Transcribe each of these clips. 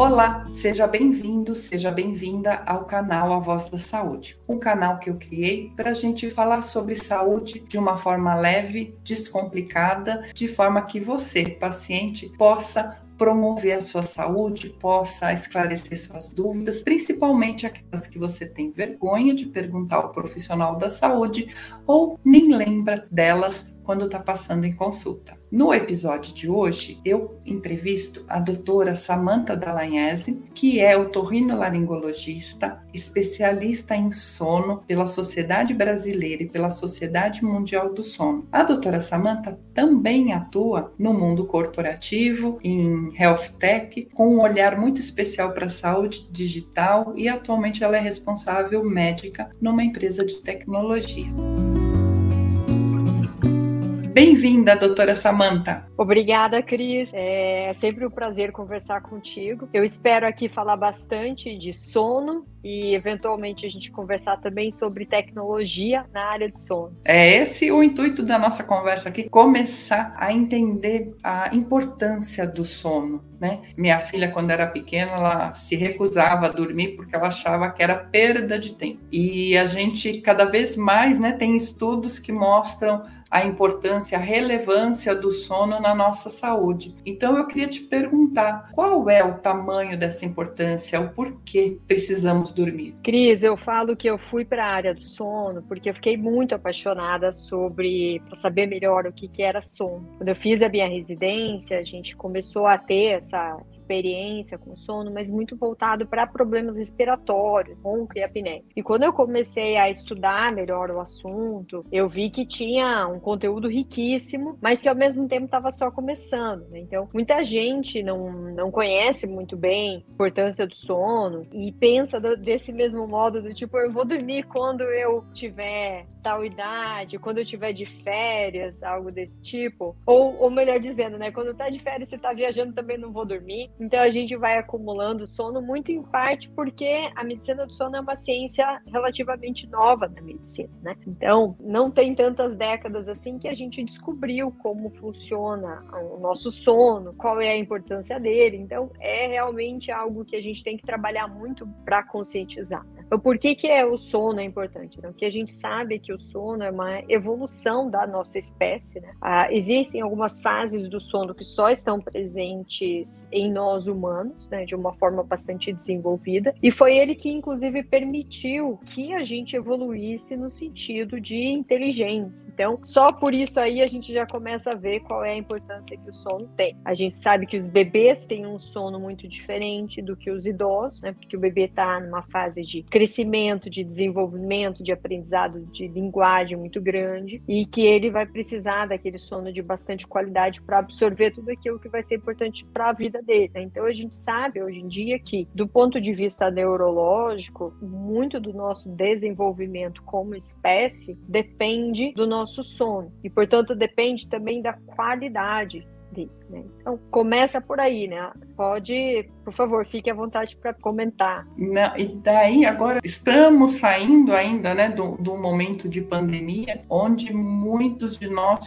Olá, seja bem-vindo, seja bem-vinda ao canal A Voz da Saúde, um canal que eu criei para a gente falar sobre saúde de uma forma leve, descomplicada, de forma que você, paciente, possa promover a sua saúde, possa esclarecer suas dúvidas, principalmente aquelas que você tem vergonha de perguntar ao profissional da saúde ou nem lembra delas quando está passando em consulta. No episódio de hoje, eu entrevisto a doutora Samantha Dalagnese, que é otorrinolaringologista, especialista em sono pela Sociedade Brasileira e pela Sociedade Mundial do Sono. A doutora Samantha também atua no mundo corporativo, em health tech, com um olhar muito especial para a saúde digital e atualmente ela é responsável médica numa empresa de tecnologia. Bem-vinda, doutora Samanta. Obrigada, Cris. É sempre um prazer conversar contigo. Eu espero aqui falar bastante de sono e, eventualmente, a gente conversar também sobre tecnologia na área de sono. É esse o intuito da nossa conversa aqui: começar a entender a importância do sono. Né? Minha filha, quando era pequena, ela se recusava a dormir porque ela achava que era perda de tempo. E a gente, cada vez mais, né, tem estudos que mostram a importância, a relevância do sono na nossa saúde. Então eu queria te perguntar, qual é o tamanho dessa importância, o porquê precisamos dormir? Cris, eu falo que eu fui para a área do sono porque eu fiquei muito apaixonada sobre saber melhor o que, que era sono. Quando eu fiz a minha residência, a gente começou a ter essa experiência com sono, mas muito voltado para problemas respiratórios, ronco e apneia. E quando eu comecei a estudar melhor o assunto, eu vi que tinha um conteúdo riquíssimo, mas que ao mesmo tempo estava só começando. Né? Então, muita gente não, não conhece muito bem a importância do sono e pensa do, desse mesmo modo do tipo, eu vou dormir quando eu tiver tal idade, quando eu tiver de férias, algo desse tipo. Ou, ou melhor dizendo, né? Quando tá de férias, você tá viajando, também não vou dormir. Então a gente vai acumulando sono muito em parte porque a medicina do sono é uma ciência relativamente nova na medicina, né? Então, não tem tantas décadas assim que a gente descobriu como funciona o nosso sono, qual é a importância dele. Então, é realmente algo que a gente tem que trabalhar muito para conscientizar. Por que, que é o sono é importante? Né? Porque a gente sabe que o sono é uma evolução da nossa espécie. Né? Ah, existem algumas fases do sono que só estão presentes em nós humanos, né? de uma forma bastante desenvolvida, e foi ele que, inclusive, permitiu que a gente evoluísse no sentido de inteligência. Então, só por isso aí a gente já começa a ver qual é a importância que o sono tem. A gente sabe que os bebês têm um sono muito diferente do que os idosos, né? Porque o bebê está numa fase de crescimento, de desenvolvimento, de aprendizado de linguagem muito grande e que ele vai precisar daquele sono de bastante qualidade para absorver tudo aquilo que vai ser importante para a vida dele. Né? Então a gente sabe hoje em dia que, do ponto de vista neurológico, muito do nosso desenvolvimento como espécie depende do nosso sono sono e, portanto, depende também da qualidade dele. Né? Então, começa por aí, né? Pode, por favor, fique à vontade para comentar. Não, e daí, agora, estamos saindo ainda né, do, do momento de pandemia, onde muitos de nós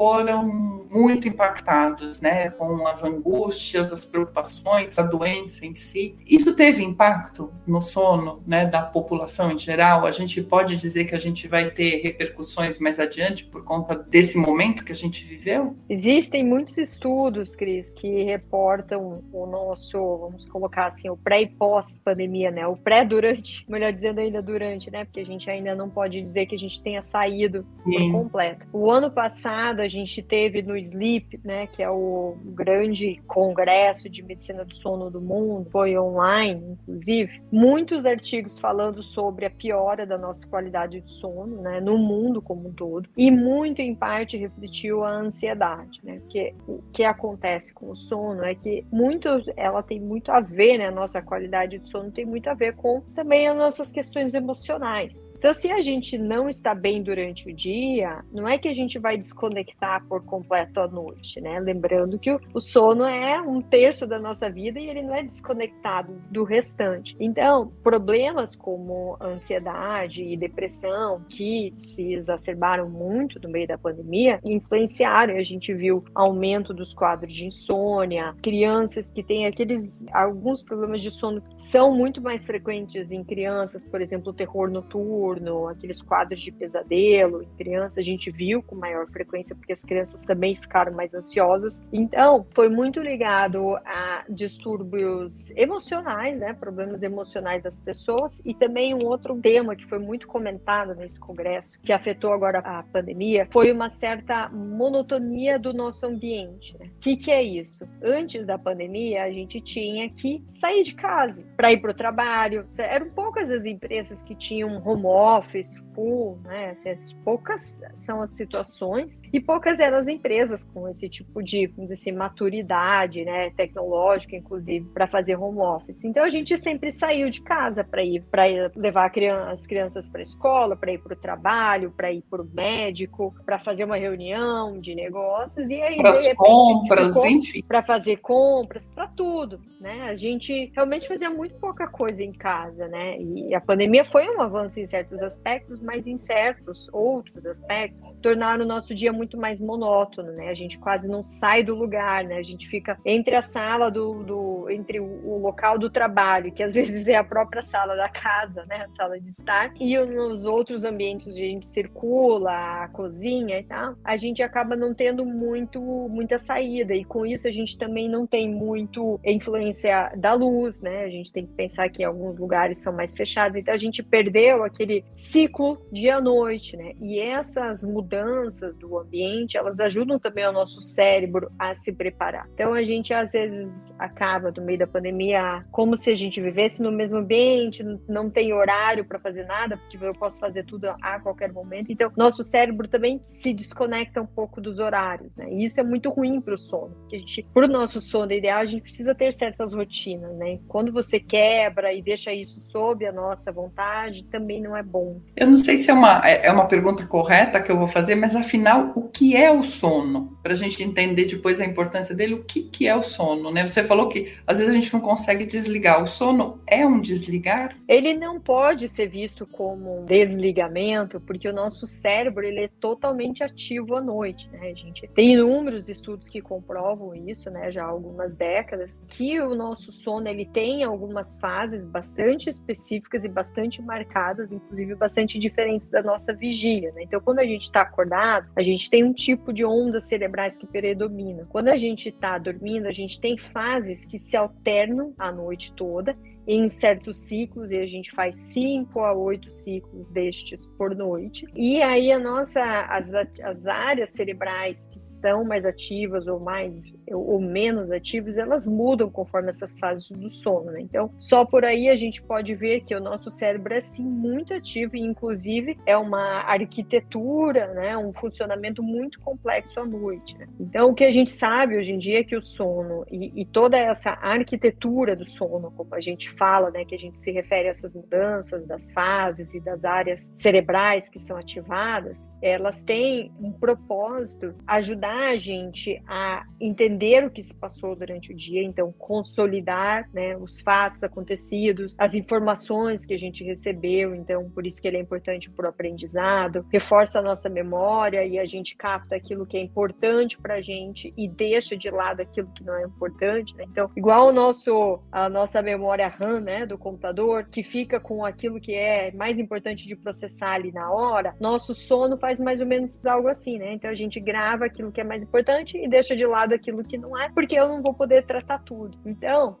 foram muito impactados, né, com as angústias, as preocupações, a doença em si. Isso teve impacto no sono, né, da população em geral. A gente pode dizer que a gente vai ter repercussões mais adiante por conta desse momento que a gente viveu? Existem muitos estudos, Cris, que reportam o nosso, vamos colocar assim, o pré e pós pandemia, né, o pré durante, melhor dizendo ainda durante, né, porque a gente ainda não pode dizer que a gente tenha saído Sim. por completo. O ano passado a gente teve no SLEEP, né, que é o grande congresso de medicina do sono do mundo, foi online, inclusive, muitos artigos falando sobre a piora da nossa qualidade de sono, né, no mundo como um todo, e muito em parte refletiu a ansiedade, né, porque o que acontece com o sono é que muito, ela tem muito a ver, né, a nossa qualidade de sono tem muito a ver com também as nossas questões emocionais. Então, se a gente não está bem durante o dia, não é que a gente vai desconectar por completo à noite, né? Lembrando que o, o sono é um terço da nossa vida e ele não é desconectado do restante. Então, problemas como ansiedade e depressão, que se exacerbaram muito no meio da pandemia, influenciaram. A gente viu aumento dos quadros de insônia, crianças que têm aqueles alguns problemas de sono são muito mais frequentes em crianças, por exemplo, o terror noturno, aqueles quadros de pesadelo em crianças, a gente viu com maior frequência porque as crianças também ficaram mais ansiosas. Então, foi muito ligado a distúrbios emocionais, né, problemas emocionais das pessoas e também um outro tema que foi muito comentado nesse congresso, que afetou agora a pandemia, foi uma certa monotonia do nosso ambiente. O né? que, que é isso? Antes da pandemia, a gente tinha que sair de casa para ir para o trabalho. Eram poucas as empresas que tinham home office full, né? Assim, poucas são as situações e poucas eram as empresas com esse tipo de, vamos dizer assim, maturidade, né, tecnológica, inclusive, para fazer home office. Então a gente sempre saiu de casa para ir, para levar as crianças para a escola, para ir para o trabalho, para ir para o médico, para fazer uma reunião de negócios e aí para as compras, enfim, para fazer compras, para tudo, né? A gente realmente fazia muito pouca coisa em casa, né? E a pandemia foi um avanço em certos aspectos, mas em certos outros aspectos tornaram o nosso dia muito mais monótono, né? A gente quase não sai do lugar, né? A gente fica entre a sala do, do entre o, o local do trabalho, que às vezes é a própria sala da casa, né? A sala de estar, e nos outros ambientes onde a gente circula, a cozinha e tal, a gente acaba não tendo muito muita saída e com isso a gente também não tem muito influência da luz, né? A gente tem que pensar que alguns lugares são mais fechados, então a gente perdeu aquele ciclo dia-noite, né? E essas mudanças do ambiente, elas ajudam também o nosso cérebro a se preparar. Então a gente às vezes acaba no meio da pandemia como se a gente vivesse no mesmo ambiente, não tem horário para fazer nada, porque eu posso fazer tudo a qualquer momento. Então nosso cérebro também se desconecta um pouco dos horários, né? E isso é muito ruim para o sono. Porque a gente, para o nosso sono ideal, a gente precisa ter certas rotinas, né? Quando você quebra e deixa isso sob a nossa vontade, também não é bom. Eu não sei se é uma, é, é uma pergunta correta que eu vou fazer, mas afinal, o que é o sono? Para a gente entender depois a importância dele, o que, que é o sono, né? Você falou que às vezes a gente não consegue desligar. O sono é um desligar? Ele não pode ser visto como um desligamento, porque o nosso cérebro ele é totalmente ativo à noite, né? A gente tem inúmeros estudos que comprovam isso, né? Já há algumas décadas, que o nosso sono ele tem algumas fases bastante específicas e bastante marcadas, inclusive bastante diferentes da nossa vigília, né? Então, quando a gente está acordado, a gente tem um tipo de ondas cerebrais que predomina. Quando a gente está dormindo, a gente tem fases que se alternam a noite toda em certos ciclos, e a gente faz cinco a oito ciclos destes por noite. E aí a nossa, as, as áreas cerebrais que estão mais ativas ou mais ou menos ativas, elas mudam conforme essas fases do sono, né? Então, só por aí a gente pode ver que o nosso cérebro é sim muito ativo e inclusive é uma arquitetura, né, um funcionamento muito complexo à noite. Né? Então, o que a gente sabe hoje em dia é que o sono e, e toda essa arquitetura do sono, como a fala, né, que a gente se refere a essas mudanças das fases e das áreas cerebrais que são ativadas, elas têm um propósito ajudar a gente a entender o que se passou durante o dia, então consolidar, né, os fatos acontecidos, as informações que a gente recebeu, então por isso que ele é importante para o aprendizado, reforça a nossa memória e a gente capta aquilo que é importante para a gente e deixa de lado aquilo que não é importante, né? Então, igual o nosso a nossa memória RAM né, do computador, que fica com aquilo que é mais importante de processar ali na hora, nosso sono faz mais ou menos algo assim, né? Então a gente grava aquilo que é mais importante e deixa de lado aquilo que não é, porque eu não vou poder tratar tudo. Então,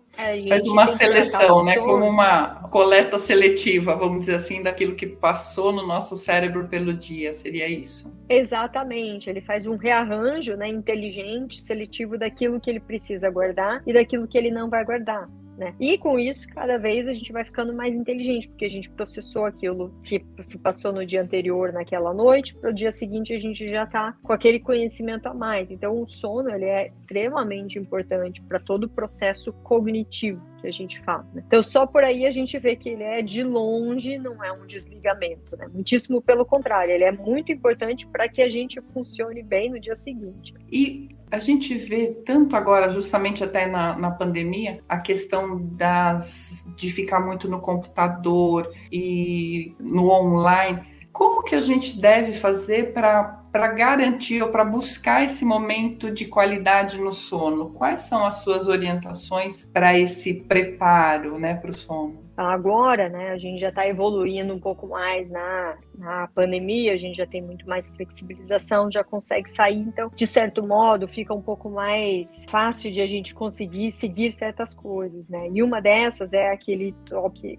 faz uma seleção, né, como uma coleta seletiva, vamos dizer assim, daquilo que passou no nosso cérebro pelo dia, seria isso? Exatamente, ele faz um rearranjo, né, inteligente, seletivo daquilo que ele precisa guardar e daquilo que ele não vai guardar. Né? E com isso, cada vez a gente vai ficando mais inteligente, porque a gente processou aquilo que se passou no dia anterior, naquela noite, para o dia seguinte a gente já está com aquele conhecimento a mais. Então, o sono ele é extremamente importante para todo o processo cognitivo que a gente fala. Né? Então, só por aí a gente vê que ele é de longe, não é um desligamento, né? Muitíssimo pelo contrário, ele é muito importante para que a gente funcione bem no dia seguinte. E a gente vê tanto agora, justamente até na, na pandemia, a questão das, de ficar muito no computador e no online. Como que a gente deve fazer para garantir ou para buscar esse momento de qualidade no sono? Quais são as suas orientações para esse preparo né, para o sono? Agora, né, a gente já está evoluindo um pouco mais na, na pandemia, a gente já tem muito mais flexibilização, já consegue sair, então, de certo modo, fica um pouco mais fácil de a gente conseguir seguir certas coisas, né? E uma dessas é aquele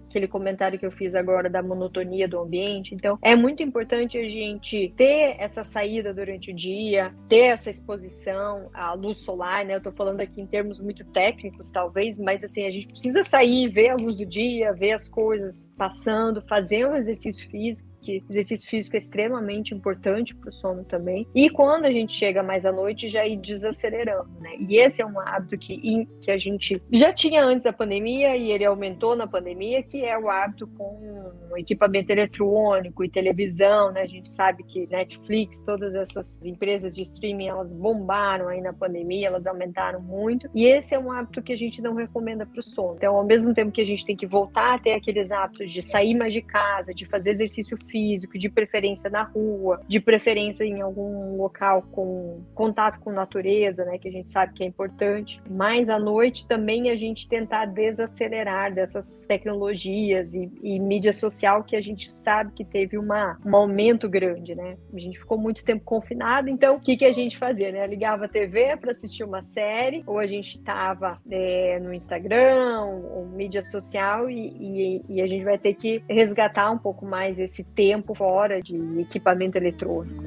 aquele comentário que eu fiz agora da monotonia do ambiente. Então, é muito importante a gente ter essa saída durante o dia, ter essa exposição à luz solar, né? Eu tô falando aqui em termos muito técnicos, talvez, mas assim, a gente precisa sair, ver a luz do dia, ver as coisas passando, fazer um exercício físico que exercício físico é extremamente importante para o sono também. E quando a gente chega mais à noite, já ir desacelerando, né? E esse é um hábito que, que a gente já tinha antes da pandemia e ele aumentou na pandemia, que é o hábito com equipamento eletrônico e televisão, né? A gente sabe que Netflix, todas essas empresas de streaming, elas bombaram aí na pandemia, elas aumentaram muito. E esse é um hábito que a gente não recomenda para o sono. Então, ao mesmo tempo que a gente tem que voltar a ter aqueles hábitos de sair mais de casa, de fazer exercício físico, de preferência na rua, de preferência em algum local com contato com natureza, né, que a gente sabe que é importante. Mas à noite também a gente tentar desacelerar dessas tecnologias e, e mídia social que a gente sabe que teve uma, um aumento grande, né? A gente ficou muito tempo confinado, então o que, que a gente fazia, né? Ligava a TV para assistir uma série, ou a gente estava é, no Instagram, ou mídia social, e, e, e a gente vai ter que resgatar um pouco mais esse tempo tempo fora de equipamento eletrônico.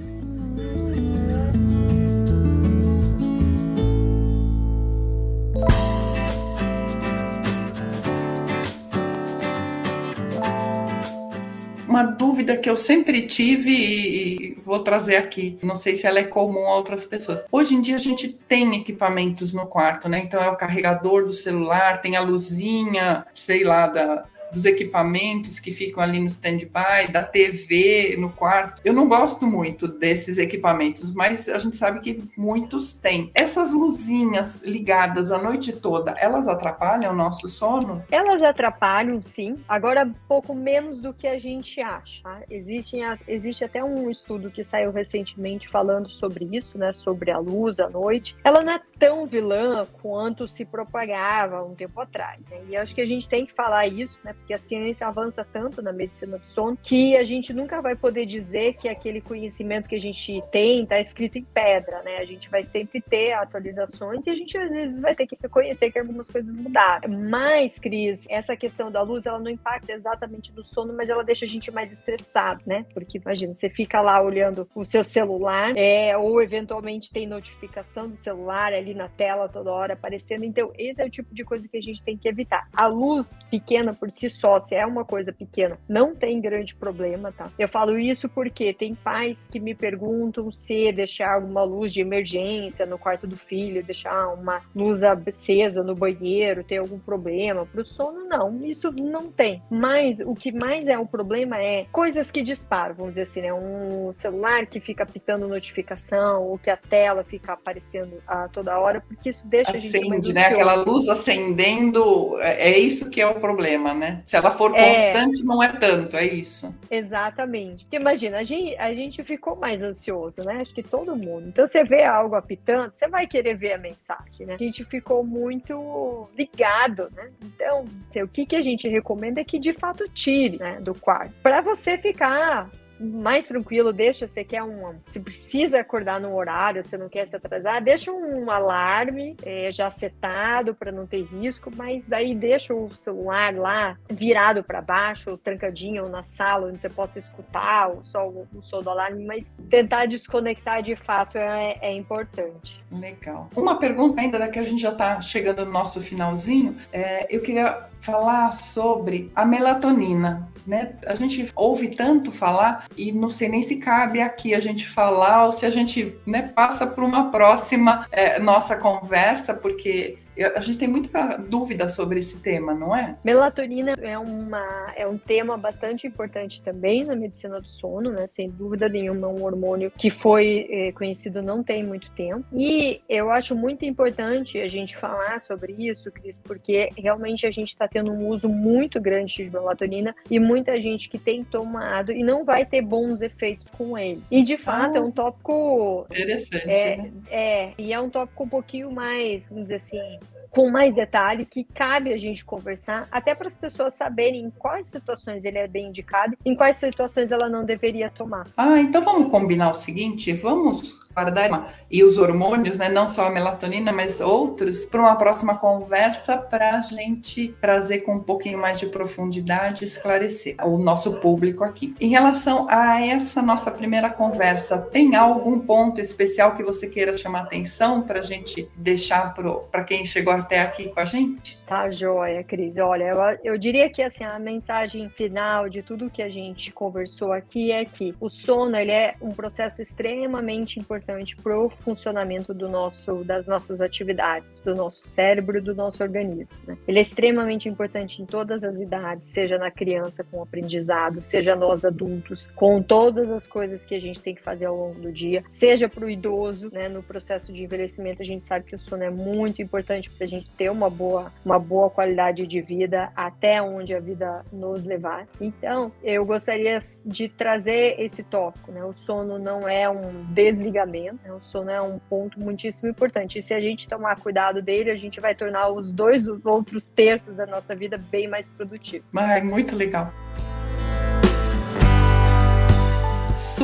uma dúvida que eu sempre tive e vou trazer aqui. Não sei se ela é comum a outras pessoas. Hoje em dia a gente tem equipamentos no quarto, né? Então é o carregador do celular, tem a luzinha, sei lá, da, dos equipamentos que ficam ali no stand-by, da TV no quarto. Eu não gosto muito desses equipamentos, mas a gente sabe que muitos têm. Essas luzinhas ligadas a noite toda, elas atrapalham o nosso sono? Elas atrapalham, sim. Agora, pouco menos do que a gente acha. Tá? Existe, existe até um estudo que saiu recentemente falando sobre isso, né? Sobre a luz à noite. Ela não é tão vilã quanto se propagava um tempo atrás. Né? E acho que a gente tem que falar isso, né? Porque a ciência avança tanto na medicina do sono que a gente nunca vai poder dizer que aquele conhecimento que a gente tem está escrito em pedra, né? A gente vai sempre ter atualizações e a gente às vezes vai ter que reconhecer que algumas coisas mudaram. Mas, Cris, essa questão da luz, ela não impacta exatamente no sono, mas ela deixa a gente mais estressado, né? Porque imagina, você fica lá olhando o seu celular, é, ou eventualmente tem notificação do celular ali na tela toda hora aparecendo. Então, esse é o tipo de coisa que a gente tem que evitar. A luz pequena por si só, se é uma coisa pequena, não tem grande problema, tá? Eu falo isso porque tem pais que me perguntam se deixar alguma luz de emergência no quarto do filho, deixar uma luz acesa no banheiro, tem algum problema. Pro sono, não. Isso não tem. Mas o que mais é um problema é coisas que disparam, vamos dizer assim, né? Um celular que fica pitando notificação, ou que a tela fica aparecendo a toda hora, porque isso deixa Acende, a gente mais né? Aquela luz acendendo, é, é isso que é o problema, né? Se ela for é. constante, é... não é tanto, é isso. Exatamente. Porque imagina, a gente, a gente ficou mais ansioso, né? Acho que todo mundo. Então, você vê algo apitando, você vai querer ver a mensagem, né? A gente ficou muito ligado, né? Então, assim, o que, que a gente recomenda é que de fato tire né, do quarto. Para você ficar mais tranquilo, deixa, você quer um, você precisa acordar no horário, você não quer se atrasar, deixa um alarme é, já setado para não ter risco, mas aí deixa o celular lá virado para baixo, trancadinho na sala onde você possa escutar o som, o som do alarme, mas tentar desconectar de fato é, é importante. Legal. Uma pergunta ainda, da que a gente já está chegando no nosso finalzinho, é, eu queria falar sobre a melatonina. Né? A gente ouve tanto falar e não sei nem se cabe aqui a gente falar ou se a gente né, passa para uma próxima é, nossa conversa, porque a gente tem muita dúvida sobre esse tema, não é? Melatonina é, uma, é um tema bastante importante também na medicina do sono, né? Sem dúvida nenhuma, é um hormônio que foi é, conhecido não tem muito tempo. E eu acho muito importante a gente falar sobre isso, Cris, porque realmente a gente está tendo um uso muito grande de melatonina e muita gente que tem tomado e não vai ter bons efeitos com ele. E de fato ah, é um tópico. Interessante. É, né? é, e é um tópico um pouquinho mais, vamos dizer assim, com mais detalhe, que cabe a gente conversar, até para as pessoas saberem em quais situações ele é bem indicado, em quais situações ela não deveria tomar. Ah, então vamos combinar o seguinte: vamos guardar e os hormônios, né, não só a melatonina, mas outros, para uma próxima conversa para a gente trazer com um pouquinho mais de profundidade esclarecer o nosso público aqui. Em relação a essa nossa primeira conversa, tem algum ponto especial que você queira chamar atenção para a gente deixar para quem chegou até aqui com a gente? Tá joia, Cris. Olha, eu, eu diria que assim, a mensagem final de tudo que a gente conversou aqui é que o sono ele é um processo extremamente importante para o funcionamento do nosso, das nossas atividades, do nosso cérebro, do nosso organismo. Né? Ele é extremamente importante em todas as idades, seja na criança com o aprendizado, seja nós adultos, com todas as coisas que a gente tem que fazer ao longo do dia, seja para o idoso, né? No processo de envelhecimento, a gente sabe que o sono é muito importante para a gente ter uma boa, uma boa qualidade de vida até onde a vida nos levar. Então, eu gostaria de trazer esse tópico, né? O sono não é um desligamento, né? o sono é um ponto muitíssimo importante. E se a gente tomar cuidado dele, a gente vai tornar os dois outros terços da nossa vida bem mais produtivos. Ah, muito legal.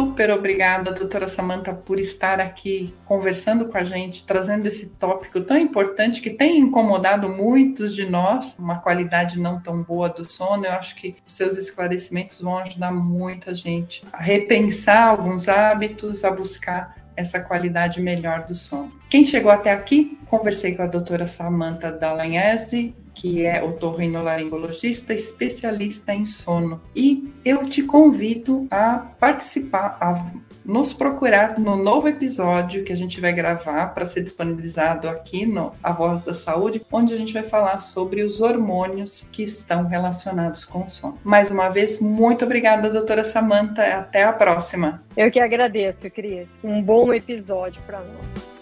Super obrigada, doutora Samanta, por estar aqui conversando com a gente, trazendo esse tópico tão importante que tem incomodado muitos de nós, uma qualidade não tão boa do sono. Eu acho que os seus esclarecimentos vão ajudar muita gente a repensar alguns hábitos, a buscar essa qualidade melhor do sono. Quem chegou até aqui, conversei com a doutora Samanta Dallagnese, que é otorrinolaringologista especialista em sono. E eu te convido a participar, a nos procurar no novo episódio que a gente vai gravar para ser disponibilizado aqui no A Voz da Saúde, onde a gente vai falar sobre os hormônios que estão relacionados com o sono. Mais uma vez, muito obrigada, doutora Samanta. Até a próxima. Eu que agradeço, Cris. Um bom episódio para nós.